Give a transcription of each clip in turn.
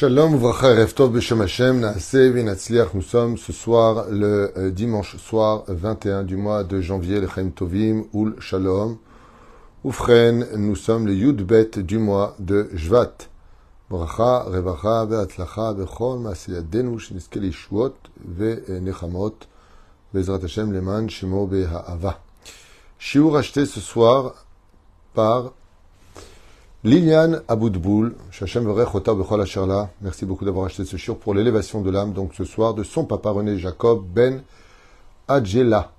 Shalom, Vracha, Reftov, Beshem Hashem, Naaseh, Vinatzliach. Nous sommes ce soir, le euh, dimanche soir 21 du mois de janvier, le Chaim Tovim, Ul Shalom. Oufren, nous sommes le Yud Bet du mois de Jvat. Bracha, Revacha, Ve'atlacha, Bechol, Maaseyadenu, Shiniske Lishuot, Ve'nechamot, Bezrat Hashem, Leman, Shemo, Be'ha'ava. Shiur acheté ce soir par Liliane Aboudboul, Shachem Verechota Bechol Asherla, merci beaucoup d'avoir acheté ce shiur pour l'élévation de l'âme, donc ce soir, de son papa René Jacob Ben Adjela.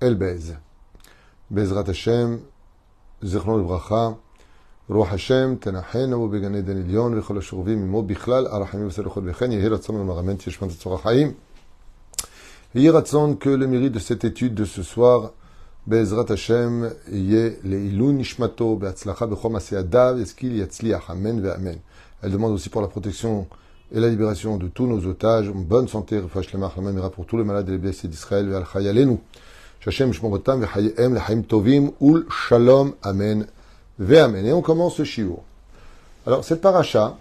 Elbez. Bezrat Hashem, Zechron Bracha, Roi Hashem, Tanachenu, Begane Danilion, Bechol Ashurvim, Mimo Bichlal, Arachamim Salechot Bechen, Yehiratzon, Marament, Yeshman Tzorachaim. Yehiratzon, que le mérite de cette étude de ce soir, Bezrat Hashem, Nishmato, Amen Amen. Elle demande aussi pour la protection et la libération de tous nos otages, bonne santé, pour tous les malades et les blessés d'Israël, Ve'al Chayalenu. Shachem Shmorotam, Ve'chayehem, Lechaim Tovim, Ul Shalom, Amen Ve'amen. Et on commence ce shiur. Alors, cette paracha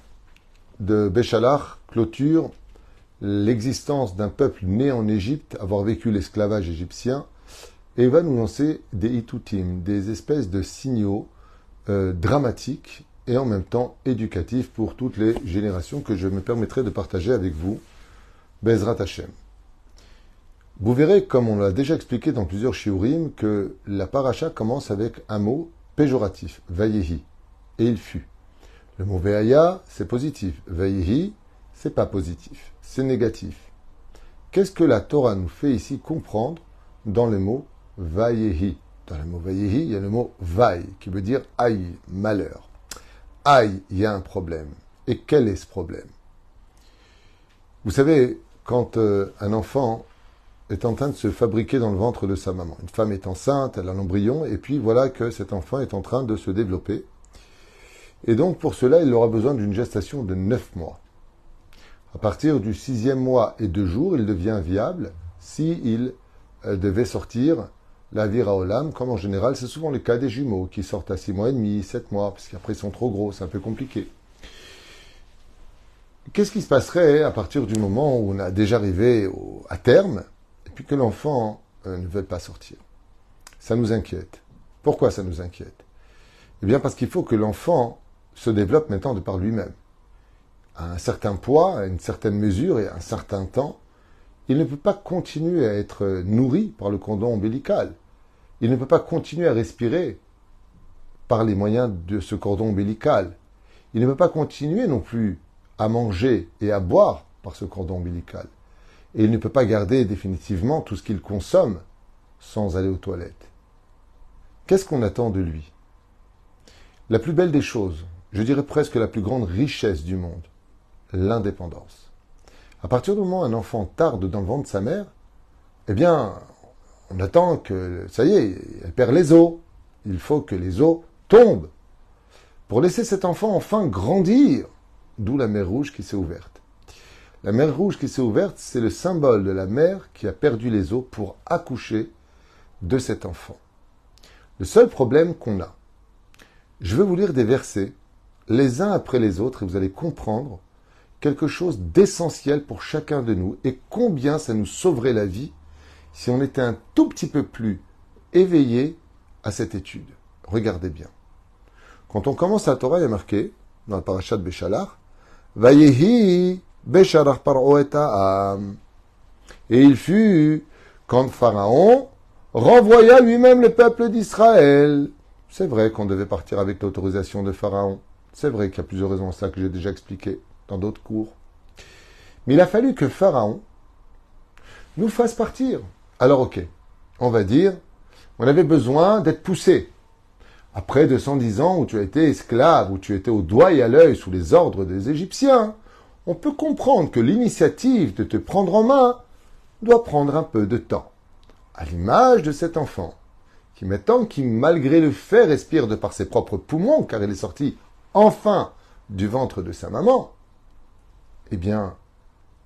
de Béchalach clôture l'existence d'un peuple né en Égypte, avoir vécu l'esclavage égyptien, et va nous lancer des itutim, des espèces de signaux euh, dramatiques et en même temps éducatifs pour toutes les générations que je me permettrai de partager avec vous. Bezrat Hashem. Vous verrez, comme on l'a déjà expliqué dans plusieurs shiurim, que la paracha commence avec un mot péjoratif, vayehi, et il fut. Le mot veaya, c'est positif. Vayehi, c'est pas positif, c'est négatif. Qu'est-ce que la Torah nous fait ici comprendre dans le mot vayehi Dans le mot vayehi, il y a le mot vaille, qui veut dire aïe, malheur. Aïe, il y a un problème. Et quel est ce problème? Vous savez, quand euh, un enfant est en train de se fabriquer dans le ventre de sa maman. Une femme est enceinte, elle a l'embryon, et puis voilà que cet enfant est en train de se développer. Et donc pour cela, il aura besoin d'une gestation de neuf mois. À partir du sixième mois et deux jours, il devient viable s'il euh, devait sortir la vira olam, comme en général, c'est souvent le cas des jumeaux qui sortent à six mois et demi, sept mois, parce qu'après ils sont trop gros, c'est un peu compliqué. Qu'est-ce qui se passerait à partir du moment où on a déjà arrivé à terme puis que l'enfant euh, ne veut pas sortir? Ça nous inquiète. Pourquoi ça nous inquiète? Eh bien parce qu'il faut que l'enfant se développe maintenant de par lui-même. À un certain poids, à une certaine mesure et à un certain temps, il ne peut pas continuer à être nourri par le cordon ombilical. Il ne peut pas continuer à respirer par les moyens de ce cordon ombilical. Il ne peut pas continuer non plus à manger et à boire par ce cordon ombilical et il ne peut pas garder définitivement tout ce qu'il consomme sans aller aux toilettes. Qu'est-ce qu'on attend de lui? La plus belle des choses, je dirais presque la plus grande richesse du monde, l'indépendance. À partir du moment où un enfant tarde dans le ventre de sa mère, eh bien, on attend que, ça y est, elle perd les os. Il faut que les os tombent pour laisser cet enfant enfin grandir, d'où la mer rouge qui s'est ouverte. La mer rouge qui s'est ouverte, c'est le symbole de la mère qui a perdu les os pour accoucher de cet enfant. Le seul problème qu'on a, je vais vous lire des versets, les uns après les autres, et vous allez comprendre quelque chose d'essentiel pour chacun de nous et combien ça nous sauverait la vie si on était un tout petit peu plus éveillé à cette étude. Regardez bien. Quand on commence à Torah, il y a marqué, dans le parachat de Béchalar, Vayehi et il fut quand Pharaon renvoya lui-même le peuple d'Israël. C'est vrai qu'on devait partir avec l'autorisation de Pharaon. C'est vrai qu'il y a plusieurs raisons à ça que j'ai déjà expliqué dans d'autres cours. Mais il a fallu que Pharaon nous fasse partir. Alors ok, on va dire, on avait besoin d'être poussé. Après 210 ans où tu as été esclave, où tu étais au doigt et à l'œil sous les ordres des Égyptiens, on peut comprendre que l'initiative de te prendre en main doit prendre un peu de temps. À l'image de cet enfant, qui maintenant, qui malgré le fait respire de par ses propres poumons, car il est sorti enfin du ventre de sa maman, eh bien,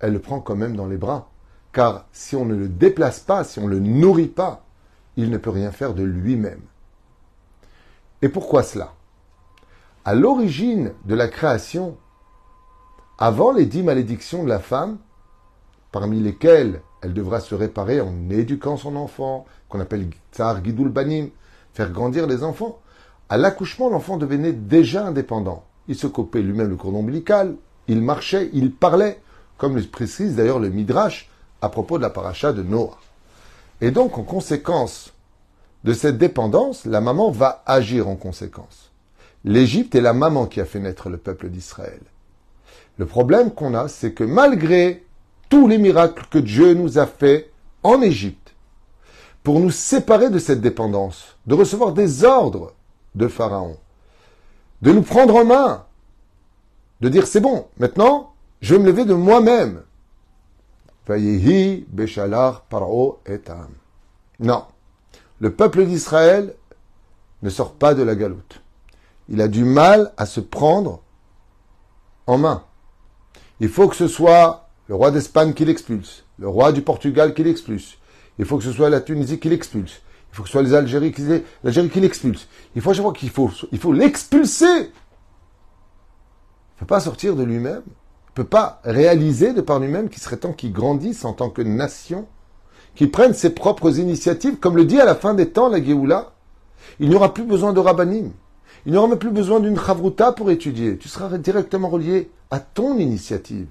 elle le prend quand même dans les bras. Car si on ne le déplace pas, si on ne le nourrit pas, il ne peut rien faire de lui-même. Et pourquoi cela? À l'origine de la création, avant les dix malédictions de la femme, parmi lesquelles elle devra se réparer en éduquant son enfant, qu'on appelle tsar gidul banim, faire grandir les enfants. À l'accouchement, l'enfant devenait déjà indépendant. Il se coupait lui-même le cordon ombilical, il marchait, il parlait, comme le précise d'ailleurs le Midrash à propos de la paracha de Noah. Et donc, en conséquence de cette dépendance, la maman va agir en conséquence. L'Égypte est la maman qui a fait naître le peuple d'Israël. Le problème qu'on a, c'est que malgré tous les miracles que Dieu nous a faits en Égypte, pour nous séparer de cette dépendance, de recevoir des ordres de Pharaon, de nous prendre en main, de dire c'est bon, maintenant, je vais me lever de moi-même. paro Non. Le peuple d'Israël ne sort pas de la galoute. Il a du mal à se prendre en main. Il faut que ce soit le roi d'Espagne qui l'expulse, le roi du Portugal qui l'expulse. Il faut que ce soit la Tunisie qui l'expulse. Il faut que ce soit les Algéries qui, l'Algérie qui l'expulse. Il faut à chaque fois qu'il il faut l'expulser. Ne peut pas sortir de lui-même. Ne peut pas réaliser de par lui-même qu'il serait temps qu'il grandisse en tant que nation, qu'il prenne ses propres initiatives, comme le dit à la fin des temps la Géoula. Il n'y aura plus besoin de rabbanim. Il n'y aura même plus besoin d'une chavruta pour étudier. Tu seras directement relié à ton initiative.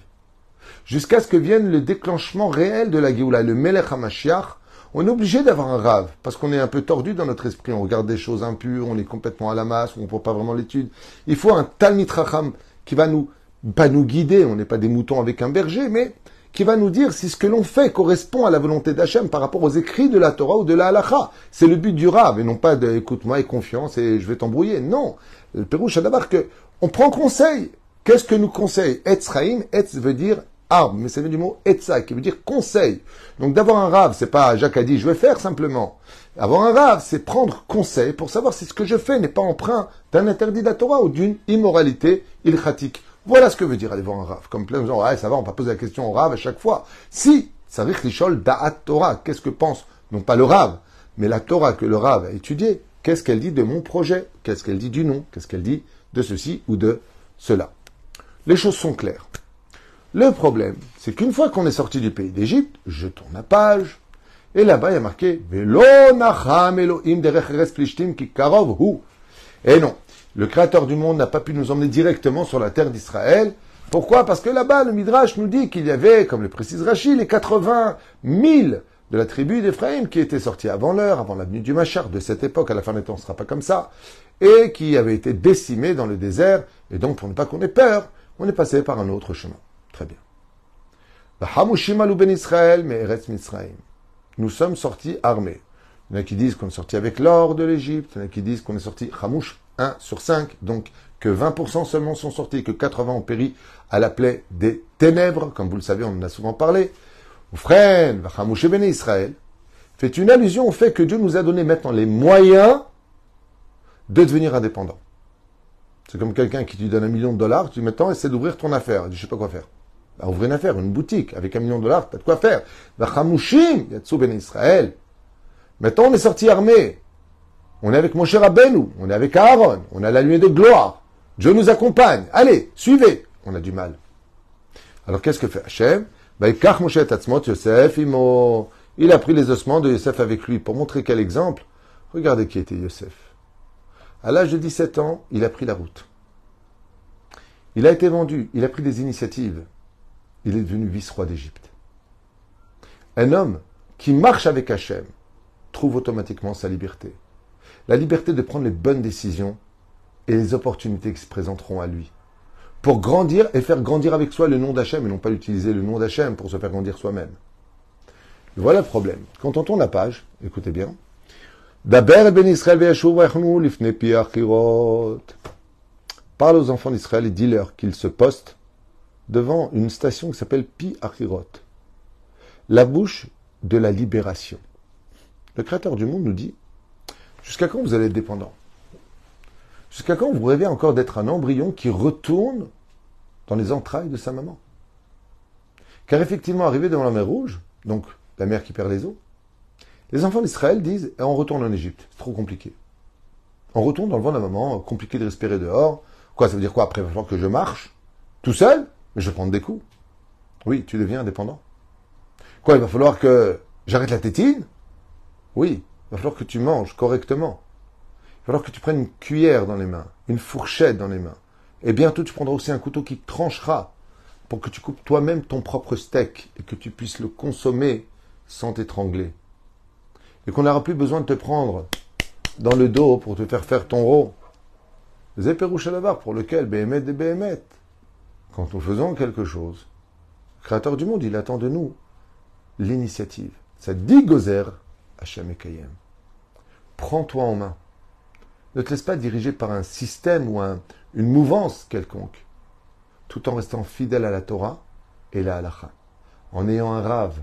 Jusqu'à ce que vienne le déclenchement réel de la Géoula, le Melech HaMashiach, on est obligé d'avoir un rave, parce qu'on est un peu tordu dans notre esprit, on regarde des choses impures, on est complètement à la masse, on ne voit pas vraiment l'étude. Il faut un Talmit Racham qui va nous, pas nous guider, on n'est pas des moutons avec un berger, mais qui va nous dire si ce que l'on fait correspond à la volonté d'Hachem par rapport aux écrits de la Torah ou de la Halacha. C'est le but du Rav, et non pas de écoute-moi et confiance et je vais t'embrouiller. Non. Le Pérou d'abord que on prend conseil. Qu'est-ce que nous conseille Etzraim, Etz veut dire arbre, mais ça vient du mot Etza, qui veut dire conseil. Donc d'avoir un Rav, c'est pas Jacques a dit je vais faire simplement. Avoir un Rav, c'est prendre conseil pour savoir si ce que je fais n'est pas emprunt d'un interdit de la Torah ou d'une immoralité ilchatique. Voilà ce que veut dire aller voir un Rav. Comme plein de gens, ouais, ça va, on va poser la question au Rav à chaque fois. Si, ça Richol Da'at Torah. Qu'est-ce que pense, non pas le Rav, mais la Torah que le Rav a étudiée. Qu'est-ce qu'elle dit de mon projet Qu'est-ce qu'elle dit du nom Qu'est-ce qu'elle dit de ceci ou de cela Les choses sont claires. Le problème, c'est qu'une fois qu'on est sorti du pays d'Égypte, je tourne la page, et là-bas il y a marqué Et non, le Créateur du monde n'a pas pu nous emmener directement sur la terre d'Israël. Pourquoi? Parce que là-bas, le Midrash nous dit qu'il y avait, comme le précise Rachid, les 80 000 de la tribu d'Éphraïm qui étaient sortis avant l'heure, avant l'avenue du Machar de cette époque, à la fin des temps, ce ne sera pas comme ça, et qui avaient été décimés dans le désert, et donc pour ne pas qu'on ait peur, on est passé par un autre chemin. Très bien. Ben Israël, mais Nous sommes sortis armés. Il y en a qui disent qu'on est sorti avec l'or de l'Égypte, il y en a qui disent qu'on est sorti Hamouch 1 sur 5, donc que 20% seulement sont sortis, que 80 ont péri à la plaie des ténèbres, comme vous le savez, on en a souvent parlé. Oufren, Vachamouche ben Israël, fait une allusion au fait que Dieu nous a donné maintenant les moyens de devenir indépendants. C'est comme quelqu'un qui te donne un million de dollars, tu dis maintenant essaie d'ouvrir ton affaire. Je sais pas quoi faire. Bah, ouvrir une affaire, une boutique, avec un million de dollars, t'as de quoi faire. Vachamouchim, Yatsu ben Israël. Maintenant on est sorti armé. On est avec mon cher Rabbeinu, on est avec Aaron, on a la lumière de gloire. Dieu nous accompagne. Allez, suivez. On a du mal. Alors qu'est-ce que fait Hachem? Il a pris les ossements de Yosef avec lui. Pour montrer quel exemple, regardez qui était Yosef. À l'âge de 17 ans, il a pris la route. Il a été vendu, il a pris des initiatives. Il est devenu vice-roi d'Égypte. Un homme qui marche avec Hachem trouve automatiquement sa liberté la liberté de prendre les bonnes décisions et les opportunités qui se présenteront à lui. Pour grandir et faire grandir avec soi le nom d'Hachem et non pas utiliser le nom d'Hachem pour se faire grandir soi-même. Voilà le problème. Quand on tourne la page, écoutez bien. Ben Parle aux enfants d'Israël et dis-leur qu'ils se postent devant une station qui s'appelle Pi Achirot, la bouche de la libération. Le Créateur du monde nous dit Jusqu'à quand vous allez être dépendant? Jusqu'à quand vous rêvez encore d'être un embryon qui retourne dans les entrailles de sa maman? Car effectivement, arrivé devant la mer Rouge, donc la mer qui perd les eaux, les enfants d'Israël disent eh, on retourne en Égypte, c'est trop compliqué. On retourne dans le vent de la maman, compliqué de respirer dehors. Quoi, ça veut dire quoi? Après, il va que je marche tout seul? Je prendre des coups. Oui, tu deviens indépendant. Quoi, il va falloir que j'arrête la tétine? Oui, il va falloir que tu manges correctement. Il va falloir que tu prennes une cuillère dans les mains, une fourchette dans les mains. Et bientôt, tu prendras aussi un couteau qui tranchera pour que tu coupes toi-même ton propre steak et que tu puisses le consommer sans t'étrangler. Et qu'on n'aura plus besoin de te prendre dans le dos pour te faire faire ton rôle. Zéperouche à pour lequel Béhémet des Béhémet. Quand nous faisons quelque chose, le Créateur du monde, il attend de nous l'initiative. Ça dit Gozer, Hachem Kayem. Prends-toi en main. Ne te laisse pas diriger par un système ou une mouvance quelconque, tout en restant fidèle à la Torah et la halacha, en ayant un rave.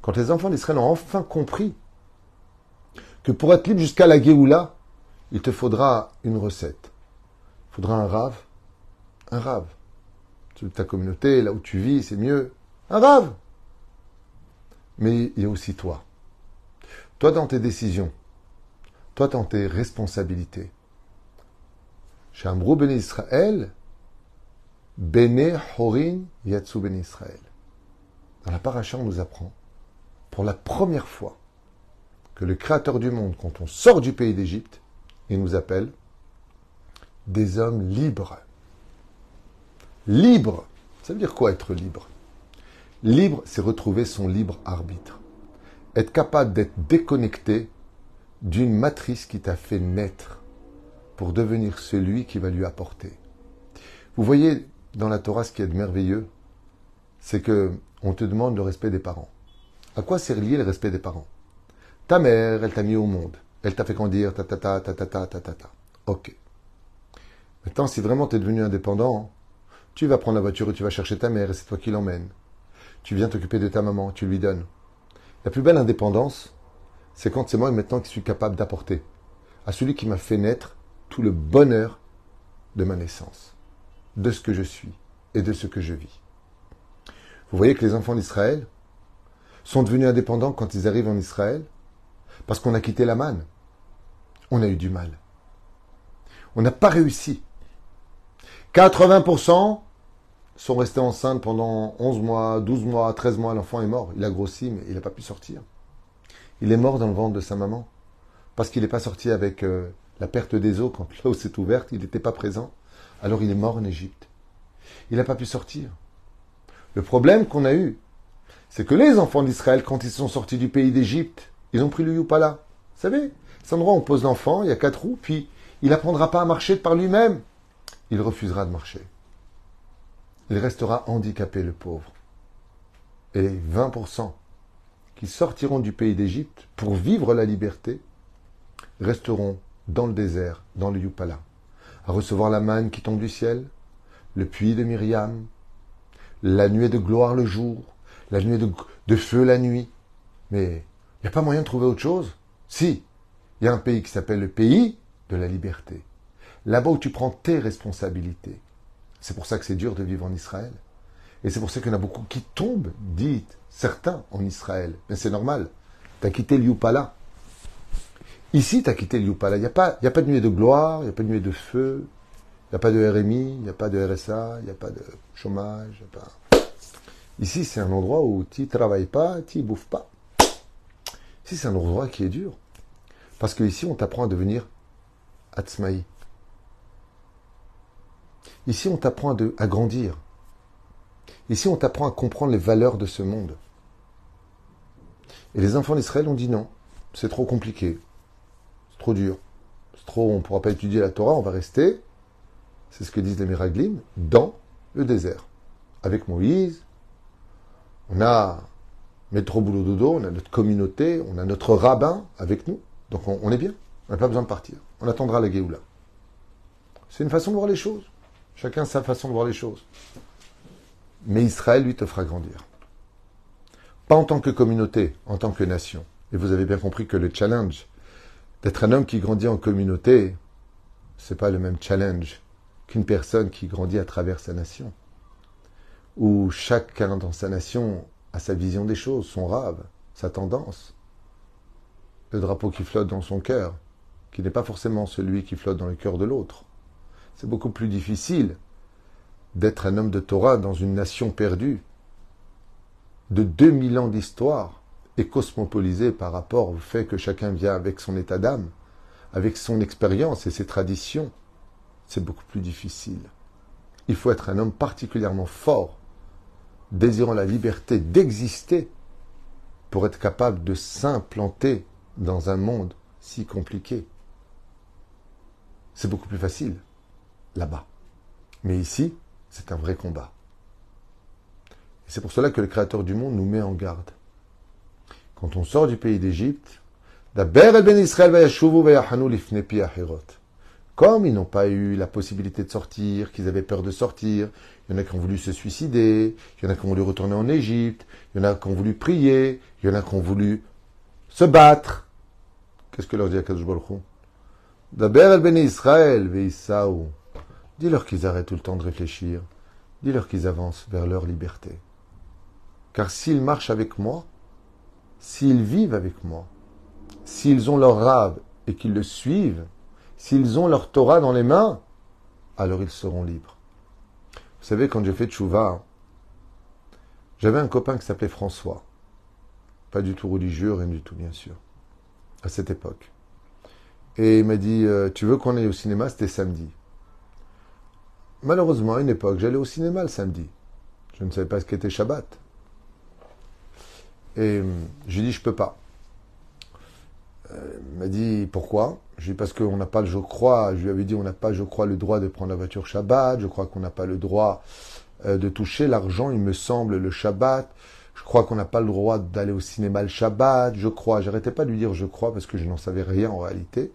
Quand les enfants d'Israël ont enfin compris que pour être libre jusqu'à la Géoula, il te faudra une recette. Il faudra un rave. Un rave. Ta communauté, là où tu vis, c'est mieux. Un rave. Mais il y a aussi toi. Toi dans tes décisions. Toi dans tes responsabilités. Chez Amrou ben Israël, Bene Horin Yatsu ben Israël. Dans la paracha, on nous apprend, pour la première fois, que le Créateur du monde, quand on sort du pays d'Égypte, il nous appelle des hommes libres. Libre, ça veut dire quoi être libre? Libre, c'est retrouver son libre arbitre. Être capable d'être déconnecté d'une matrice qui t'a fait naître pour devenir celui qui va lui apporter. Vous voyez dans la Torah ce qui est de merveilleux, c'est que on te demande le respect des parents. À quoi c'est lié le respect des parents? Ta mère, elle t'a mis au monde. Elle t'a fait grandir, ta ta ta ta ta ta ta ta. Ok. Maintenant, si vraiment tu es devenu indépendant, tu vas prendre la voiture et tu vas chercher ta mère et c'est toi qui l'emmènes. Tu viens t'occuper de ta maman, tu lui donnes. La plus belle indépendance, c'est quand c'est moi maintenant qui suis capable d'apporter à celui qui m'a fait naître tout le bonheur de ma naissance, de ce que je suis et de ce que je vis. Vous voyez que les enfants d'Israël sont devenus indépendants quand ils arrivent en Israël parce qu'on a quitté la manne. On a eu du mal. On n'a pas réussi. 80% sont restés enceintes pendant 11 mois, 12 mois, 13 mois. L'enfant est mort. Il a grossi, mais il n'a pas pu sortir. Il est mort dans le ventre de sa maman. Parce qu'il n'est pas sorti avec euh, la perte des eaux quand l'eau s'est ouverte. Il n'était pas présent. Alors il est mort en Égypte. Il n'a pas pu sortir. Le problème qu'on a eu, c'est que les enfants d'Israël, quand ils sont sortis du pays d'Égypte, ils ont pris le Yupala. Vous savez, c'est un endroit où on pose l'enfant, il y a quatre roues, puis il n'apprendra pas à marcher par lui-même. Il refusera de marcher. Il restera handicapé, le pauvre. Et 20% qui sortiront du pays d'Égypte pour vivre la liberté resteront dans le désert, dans le Yupala, à recevoir la manne qui tombe du ciel, le puits de Myriam, la nuée de gloire le jour, la nuée de, de feu la nuit. Mais il n'y a pas moyen de trouver autre chose? Si, il y a un pays qui s'appelle le pays de la liberté. Là-bas où tu prends tes responsabilités. C'est pour ça que c'est dur de vivre en Israël. Et c'est pour ça qu'il y en a beaucoup qui tombent, dites certains, en Israël. Mais c'est normal. Tu as quitté l'Yupala. Ici, tu as quitté l'Yupala. Il n'y a, pas, a pas de nuée de gloire, il n'y a pas de nuée de feu, il n'y a pas de RMI, il n'y a pas de RSA, il n'y a pas de chômage. Ici, c'est un endroit où tu ne travailles pas, tu ne bouffes pas c'est un endroit qui est dur. Parce qu'ici, on t'apprend à devenir Atzmaï. Ici, on t'apprend à, grandir. Ici, on t'apprend à comprendre les valeurs de ce monde. Et les enfants d'Israël ont dit non, c'est trop compliqué, c'est trop dur, c'est trop, on ne pourra pas étudier la Torah, on va rester, c'est ce que disent les Miraglim, dans le désert. Avec Moïse, on a Métro Boulot Dodo, on a notre communauté, on a notre rabbin avec nous. Donc on, est bien. On n'a pas besoin de partir. On attendra la Géoula. C'est une façon de voir les choses. Chacun sa façon de voir les choses. Mais Israël, lui, te fera grandir. Pas en tant que communauté, en tant que nation. Et vous avez bien compris que le challenge d'être un homme qui grandit en communauté, c'est pas le même challenge qu'une personne qui grandit à travers sa nation. Où chacun dans sa nation à sa vision des choses, son rave, sa tendance. Le drapeau qui flotte dans son cœur, qui n'est pas forcément celui qui flotte dans le cœur de l'autre. C'est beaucoup plus difficile d'être un homme de Torah dans une nation perdue de 2000 ans d'histoire et cosmopolisée par rapport au fait que chacun vient avec son état d'âme, avec son expérience et ses traditions. C'est beaucoup plus difficile. Il faut être un homme particulièrement fort, désirant la liberté d'exister pour être capable de s'implanter dans un monde si compliqué. C'est beaucoup plus facile là-bas. Mais ici, c'est un vrai combat. Et c'est pour cela que le Créateur du monde nous met en garde. Quand on sort du pays d'Égypte, comme ils n'ont pas eu la possibilité de sortir, qu'ils avaient peur de sortir, il y en a qui ont voulu se suicider, il y en a qui ont voulu retourner en Égypte, il y en a qui ont voulu prier, il y en a qui ont voulu se battre. Qu'est-ce que leur dit Akadosh Baruch ben Israël. Dis-leur qu'ils arrêtent tout le temps de réfléchir. Dis-leur qu'ils avancent vers leur liberté. Car s'ils marchent avec moi, s'ils vivent avec moi, s'ils ont leur rave et qu'ils le suivent, s'ils ont leur Torah dans les mains, alors ils seront libres. Vous savez, quand j'ai fait Tchouva, j'avais un copain qui s'appelait François. Pas du tout religieux, rien du tout, bien sûr, à cette époque. Et il m'a dit euh, Tu veux qu'on aille au cinéma? C'était samedi. Malheureusement, à une époque, j'allais au cinéma le samedi. Je ne savais pas ce qu'était Shabbat. Et euh, je lui ai dit Je peux pas. Euh, il m'a dit Pourquoi? Je lui ai dit Parce qu'on n'a pas, je crois, je lui avais dit On n'a pas, je crois, le droit de prendre la voiture Shabbat. Je crois qu'on n'a pas le droit de toucher l'argent, il me semble, le Shabbat. Je crois qu'on n'a pas le droit d'aller au cinéma le Shabbat, je crois. J'arrêtais pas de lui dire je crois parce que je n'en savais rien en réalité.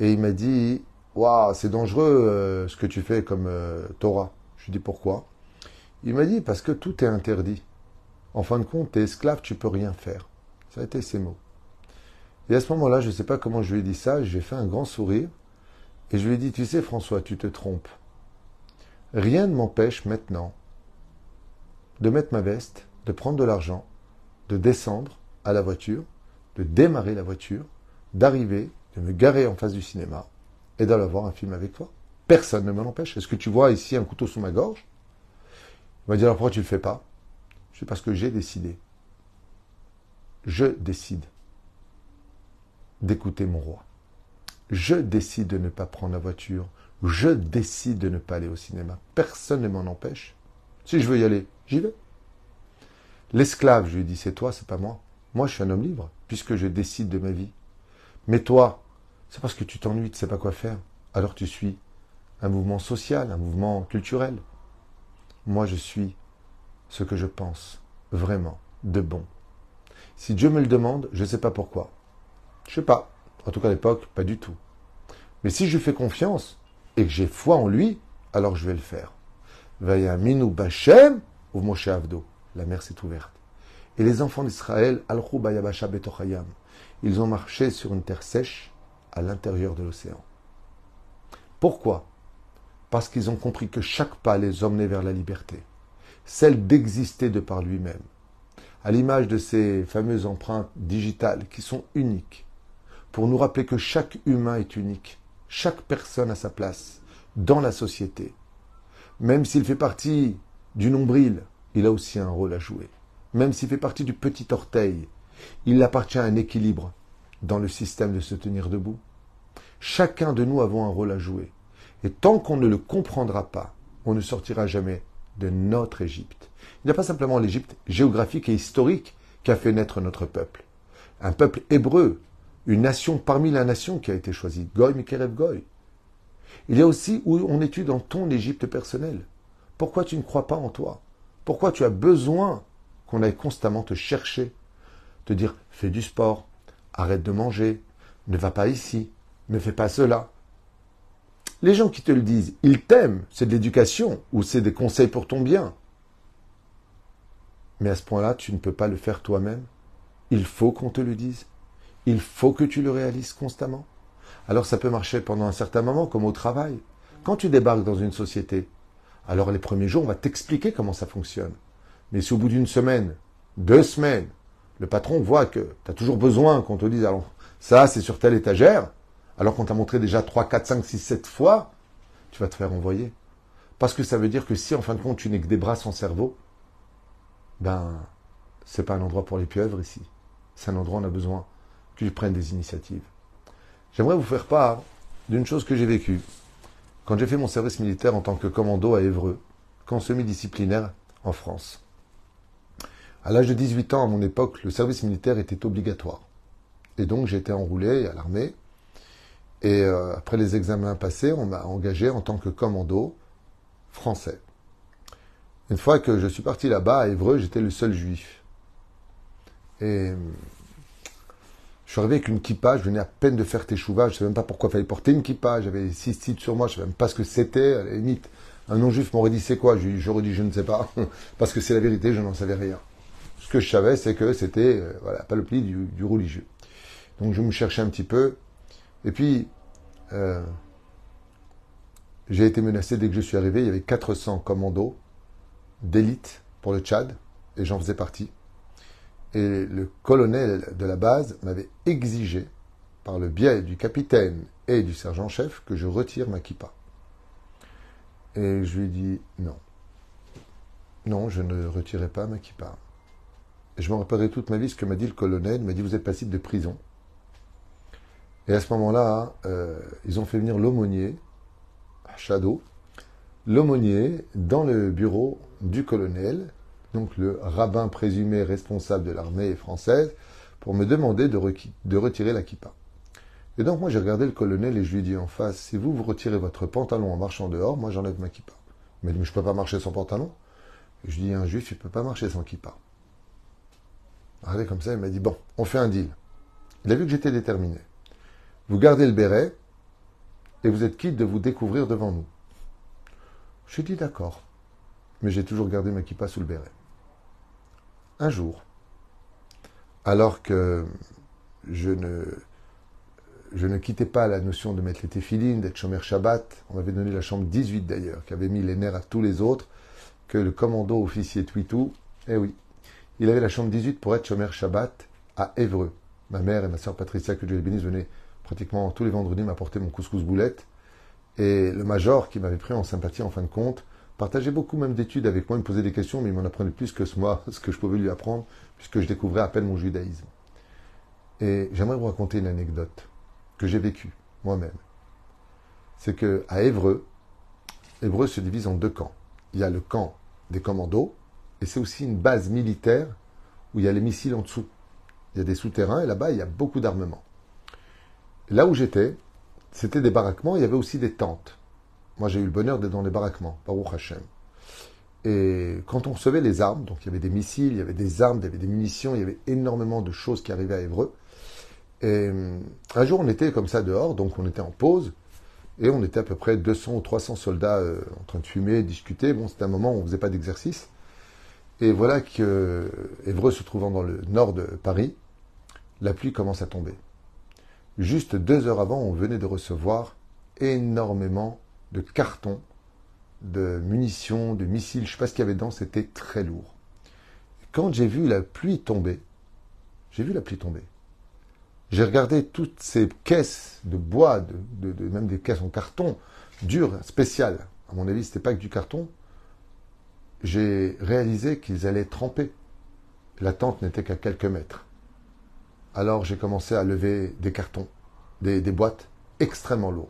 Et il m'a dit Waouh, c'est dangereux euh, ce que tu fais comme euh, Torah. Je lui dit pourquoi? Il m'a dit parce que tout est interdit. En fin de compte, tu es esclave, tu peux rien faire. Ça a été ses mots. Et à ce moment-là, je ne sais pas comment je lui ai dit ça, j'ai fait un grand sourire et je lui ai dit Tu sais, François, tu te trompes. Rien ne m'empêche maintenant de mettre ma veste de prendre de l'argent, de descendre à la voiture, de démarrer la voiture, d'arriver, de me garer en face du cinéma et d'aller voir un film avec toi. Personne ne me l'empêche. Est-ce que tu vois ici un couteau sous ma gorge? Il va dire alors pourquoi tu ne le fais pas? Je parce que j'ai décidé. Je décide d'écouter mon roi. Je décide de ne pas prendre la voiture. Je décide de ne pas aller au cinéma. Personne ne m'en empêche. Si je veux y aller, j'y vais. L'esclave, je lui dit, c'est toi, c'est pas moi. Moi, je suis un homme libre, puisque je décide de ma vie. Mais toi, c'est parce que tu t'ennuies, tu ne sais pas quoi faire. Alors tu suis un mouvement social, un mouvement culturel. Moi, je suis ce que je pense vraiment de bon. Si Dieu me le demande, je ne sais pas pourquoi. Je ne sais pas. En tout cas, à l'époque, pas du tout. Mais si je fais confiance et que j'ai foi en lui, alors je vais le faire. Bachem ou Avdo la mer s'est ouverte. Et les enfants d'Israël, al betochayam, ils ont marché sur une terre sèche l'intérieur de l'océan. Pourquoi? Parce qu'ils ont compris que chaque pas les emmenait vers la liberté, celle d'exister de par lui-même, à l'image de ces fameuses empreintes digitales qui sont uniques, pour nous rappeler que chaque humain est unique, chaque personne a sa place dans la société, même s'il fait partie du nombril, il a aussi un rôle à jouer. Même s'il fait partie du petit orteil, il appartient à un équilibre dans le système de se tenir debout. Chacun de nous avons un rôle à jouer. Et tant qu'on ne le comprendra pas, on ne sortira jamais de notre Égypte. Il n'y a pas simplement l'Égypte géographique et historique qui a fait naître notre peuple. Un peuple hébreu, une nation parmi la nation qui a été choisie, Goy Mikerev Goy. Il y a aussi où on étudie dans ton Égypte personnelle. Pourquoi tu ne crois pas en toi? Pourquoi tu as besoin qu'on aille constamment te chercher, te dire fais du sport, arrête de manger, ne va pas ici, ne fais pas cela. Les gens qui te le disent, ils t'aiment, c'est de l'éducation ou c'est des conseils pour ton bien. Mais à ce point-là, tu ne peux pas le faire toi-même. Il faut qu'on te le dise. Il faut que tu le réalises constamment. Alors ça peut marcher pendant un certain moment, comme au travail. Quand tu débarques dans une société, alors les premiers jours, on va t'expliquer comment ça fonctionne. Mais si au bout d'une semaine, deux semaines, le patron voit que tu as toujours besoin qu'on te dise, alors ça c'est sur telle étagère, alors qu'on t'a montré déjà 3, 4, 5, 6, 7 fois, tu vas te faire envoyer. Parce que ça veut dire que si en fin de compte tu n'es que des bras sans cerveau, ben c'est pas un endroit pour les pieuvres ici. C'est un endroit où on a besoin que tu prennes des initiatives. J'aimerais vous faire part d'une chose que j'ai vécue. Quand j'ai fait mon service militaire en tant que commando à Évreux, camp semi-disciplinaire en France. À l'âge de 18 ans, à mon époque, le service militaire était obligatoire. Et donc été enroulé à l'armée. Et euh, après les examens passés, on m'a engagé en tant que commando français. Une fois que je suis parti là-bas à Évreux, j'étais le seul juif. Et je suis arrivé avec une kippa, je venais à peine de faire tes chouvas, je ne savais même pas pourquoi il fallait porter une kippa, j'avais six titres sur moi, je ne savais même pas ce que c'était, à la limite. Un non-juif m'aurait dit c'est quoi? J'aurais dit je ne sais pas, parce que c'est la vérité, je n'en savais rien. Ce que je savais, c'est que c'était euh, voilà, pas le pli du, du, religieux. Donc je me cherchais un petit peu. Et puis, euh, j'ai été menacé dès que je suis arrivé. Il y avait 400 commandos d'élite pour le Tchad, et j'en faisais partie. Et le colonel de la base m'avait exigé, par le biais du capitaine et du sergent-chef, que je retire ma kippa. Et je lui ai dit non. Non, je ne retirerai pas ma kippa. Je me rappellerai toute ma vie ce que m'a dit le colonel. Il m'a dit Vous êtes passible de prison. Et à ce moment-là, euh, ils ont fait venir l'aumônier, à Shadow, l'aumônier dans le bureau du colonel, donc le rabbin présumé responsable de l'armée française, pour me demander de, retirer la kippa. Et donc moi j'ai regardé le colonel et je lui ai dit en face, si vous vous retirez votre pantalon en marchant dehors, moi j'enlève ma kippa. Mais je ne peux pas marcher sans pantalon. Et je dis, un juif, il ne peut pas marcher sans kippa. Regardez comme ça, il m'a dit, bon, on fait un deal. Il a vu que j'étais déterminé. Vous gardez le béret et vous êtes quitte de vous découvrir devant nous. J'ai dit d'accord. Mais j'ai toujours gardé ma kippa sous le béret. Un jour, alors que je ne, je ne quittais pas la notion de mettre les téfilines, d'être chômeur Shabbat, on m'avait donné la chambre 18 d'ailleurs, qui avait mis les nerfs à tous les autres, que le commando officier Twitou, eh oui, il avait la chambre 18 pour être Shomer Shabbat à Évreux. Ma mère et ma soeur Patricia, que Dieu les bénisse, venaient pratiquement tous les vendredis m'apporter mon couscous boulette. Et le major, qui m'avait pris en sympathie en fin de compte, partageait beaucoup même d'études avec moi, il me posait des questions, mais il m'en apprenait plus que moi, ce que je pouvais lui apprendre, puisque je découvrais à peine mon judaïsme. Et j'aimerais vous raconter une anecdote que j'ai vécue moi-même. C'est que à Évreux, Évreux se divise en deux camps. Il y a le camp des commandos, et c'est aussi une base militaire où il y a les missiles en dessous. Il y a des souterrains et là-bas, il y a beaucoup d'armement. Là où j'étais, c'était des baraquements, il y avait aussi des tentes. Moi, j'ai eu le bonheur d'être dans les baraquements, Baruch Hashem. Et quand on recevait les armes, donc il y avait des missiles, il y avait des armes, il y avait des munitions, il y avait énormément de choses qui arrivaient à Évreux. Et un jour, on était comme ça dehors, donc on était en pause, et on était à peu près 200 ou 300 soldats euh, en train de fumer, discuter. Bon, c'était un moment où on ne faisait pas d'exercice. Et voilà que Évreux se trouvant dans le nord de Paris, la pluie commence à tomber. Juste deux heures avant, on venait de recevoir énormément de cartons, de munitions, de missiles, je ne sais pas ce qu'il y avait dedans, c'était très lourd. Quand j'ai vu la pluie tomber, j'ai vu la pluie tomber. J'ai regardé toutes ces caisses de bois, de, même des caisses en carton, dures, spéciales. À mon avis, ce n'était pas que du carton, j'ai réalisé qu'ils allaient tremper. La tente n'était qu'à quelques mètres. Alors j'ai commencé à lever des cartons, des, boîtes extrêmement lourdes.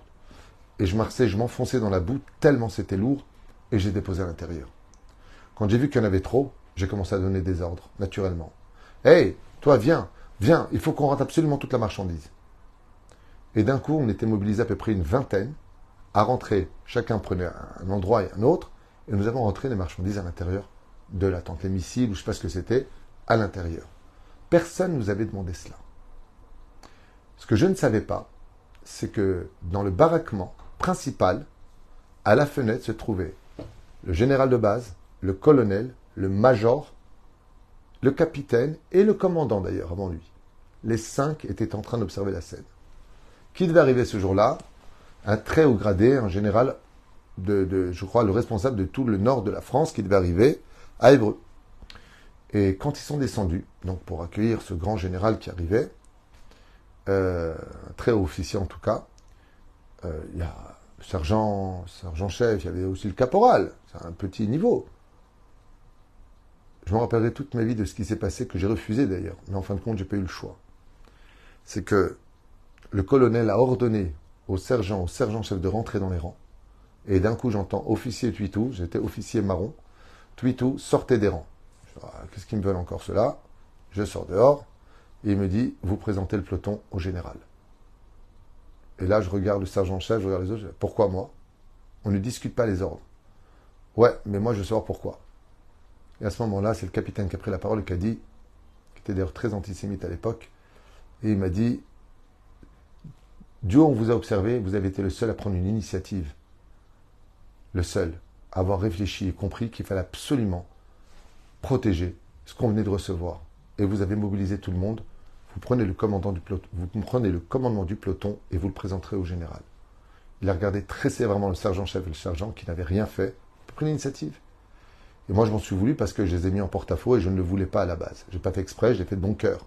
Et je marchais, je m'enfonçais dans la boue tellement c'était lourd et j'ai déposé à l'intérieur. Quand j'ai vu qu'il y en avait trop, j'ai commencé à donner des ordres, naturellement. Hé, toi, viens, viens, il faut qu'on rentre absolument toute la marchandise. Et d'un coup, on était mobilisé à peu près une vingtaine à rentrer. Chacun prenait un endroit et un autre et nous avons rentré les marchandises à l'intérieur de la tente, les missiles, ou je ne sais pas ce que c'était, à l'intérieur. Personne ne nous avait demandé cela. Ce que je ne savais pas, c'est que dans le baraquement principal, à la fenêtre se trouvait le général de base, le colonel, le major, le capitaine et le commandant d'ailleurs avant lui. Les cinq étaient en train d'observer la scène. Qui devait arriver ce jour-là? Un très haut gradé, un général de, je crois, le responsable de tout le nord de la France qui devait arriver à Évreux. Et quand ils sont descendus, donc pour accueillir ce grand général qui arrivait, euh, très haut officier en tout cas, euh, il y a le sergent, sergent-chef, il y avait aussi le caporal, c'est un petit niveau. Je me rappellerai toute ma vie de ce qui s'est passé, que j'ai refusé d'ailleurs, mais en fin de compte, j'ai pas eu le choix. C'est que le colonel a ordonné au sergent, au sergent-chef de rentrer dans les rangs. Et d'un coup, j'entends officier Tuitou, j'étais officier marron, Tuitou, sortez des rangs. Qu'est-ce qu'ils me veulent encore cela Je sors dehors, et il me dit, vous présentez le peloton au général. Et là, je regarde le sergent-chef, je regarde les autres, pourquoi moi? On ne discute pas les ordres. Ouais, mais moi, je veux savoir pourquoi? Et à ce moment-là, c'est le capitaine qui a pris la parole et qui a dit, qui était d'ailleurs très antisémite à l'époque, et il m'a dit, Dieu, on vous a observé, vous avez été le seul à prendre une initiative. Le seul à avoir réfléchi et compris qu'il fallait absolument protéger ce qu'on venait de recevoir. Et vous avez mobilisé tout le monde. Vous prenez le, commandant du peloton, vous prenez le commandement du peloton et vous le présenterez au général. Il a regardé très sévèrement le sergent-chef et le sergent qui n'avaient rien fait prendre l'initiative. Et moi, je m'en suis voulu parce que je les ai mis en porte-à-faux et je ne le voulais pas à la base. Je n'ai pas fait exprès, je l'ai fait de bon cœur.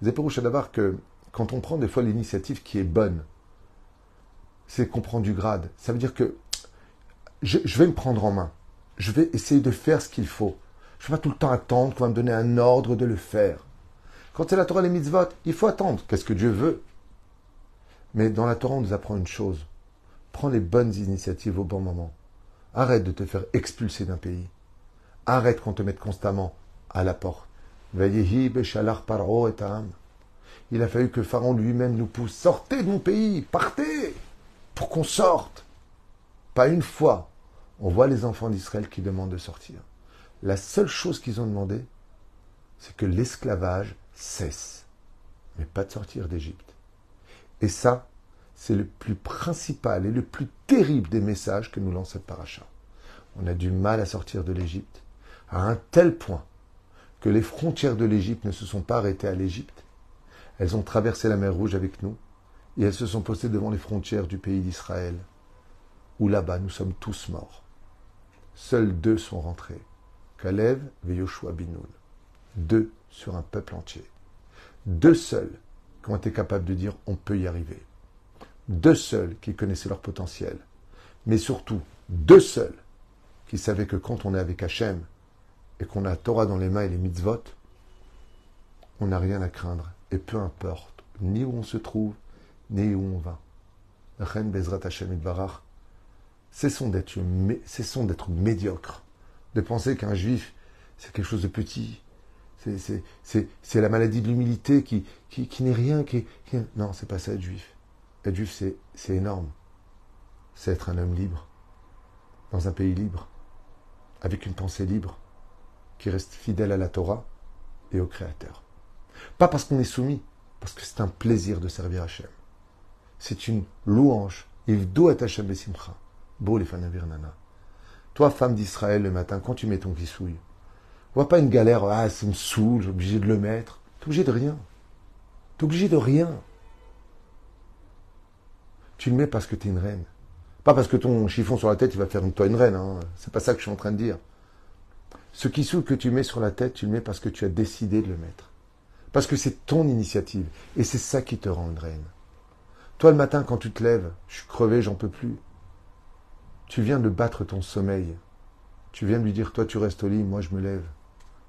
Vous avez d'avoir que quand on prend des fois l'initiative qui est bonne, c'est qu'on prend du grade. Ça veut dire que je, vais me prendre en main. Je vais essayer de faire ce qu'il faut. Je ne vais pas tout le temps attendre qu'on va me donner un ordre de le faire. Quand c'est la Torah les mitzvot, il faut attendre. Qu'est-ce que Dieu veut? Mais dans la Torah, on nous apprend une chose. Prends les bonnes initiatives au bon moment. Arrête de te faire expulser d'un pays. Arrête qu'on te mette constamment à la porte. Il a fallu que Pharaon lui-même nous pousse. Sortez de mon pays, partez, pour qu'on sorte. Pas une fois, on voit les enfants d'Israël qui demandent de sortir. La seule chose qu'ils ont demandé, c'est que l'esclavage cesse, mais pas de sortir d'Égypte. Et ça, c'est le plus principal et le plus terrible des messages que nous lance cette paracha. On a du mal à sortir de l'Égypte, à un tel point que les frontières de l'Égypte ne se sont pas arrêtées à l'Égypte. Elles ont traversé la mer Rouge avec nous et elles se sont postées devant les frontières du pays d'Israël, où là-bas nous sommes tous morts. Seuls deux sont rentrés, Kalev et Yoshua Binoun. Deux sur un peuple entier. Deux seuls qui ont été capables de dire on peut y arriver. Deux seuls qui connaissaient leur potentiel. Mais surtout, deux seuls qui savaient que quand on est avec Hachem et qu'on a Torah dans les mains et les mitzvot, on n'a rien à craindre. Et peu importe ni où on se trouve, ni où on va. Ren Bezrat Hashem Barach, cessons d'être, cessons d'être médiocres, de penser qu'un juif, c'est quelque chose de petit, c'est la maladie de l'humilité qui, qui, n'est rien. Qui, qui... Non, c'est pas ça être juif. Être juif, c'est énorme. C'est être un homme libre, dans un pays libre, avec une pensée libre, qui reste fidèle à la Torah et au Créateur. Pas parce qu'on est soumis, parce que c'est un plaisir de servir Hachem. C'est une louange. Il doit être Hachem Besimcha. Beau les nana. Toi, femme d'Israël, le matin, quand tu mets ton kissouille, vois pas une galère, ah, ça me saoule, j'ai obligé de le mettre. T'es obligé de rien. T'es obligé de rien. Tu le mets parce que tu es une reine. Pas parce que ton chiffon sur la tête, il va faire de toi une reine. Hein. C'est pas ça que je suis en train de dire. Ce qui saoule que tu mets sur la tête, tu le mets parce que tu as décidé de le mettre. Parce que c'est ton initiative. Et c'est ça qui te rend une reine. Toi, le matin, quand tu te lèves, je suis crevé, j'en peux plus. Tu viens de battre ton sommeil. Tu viens de lui dire, toi, tu restes au lit, moi, je me lève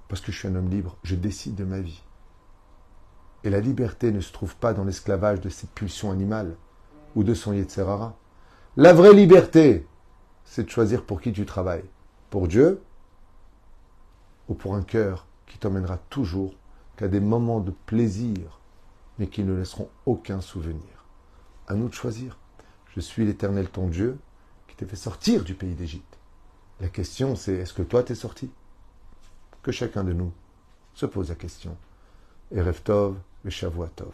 parce que je suis un homme libre, je décide de ma vie. Et la liberté ne se trouve pas dans l'esclavage de cette pulsion animale ou de son Yetzerara. La vraie liberté, c'est de choisir pour qui tu travailles. Pour Dieu ou pour un cœur qui t'emmènera toujours qu'à des moments de plaisir, mais qui ne laisseront aucun souvenir. À nous de choisir. Je suis l'Éternel ton Dieu fait sortir du pays d'Égypte. La question c'est est-ce que toi t'es sorti? Que chacun de nous se pose la question. Erev Tov, Shavuot Tov.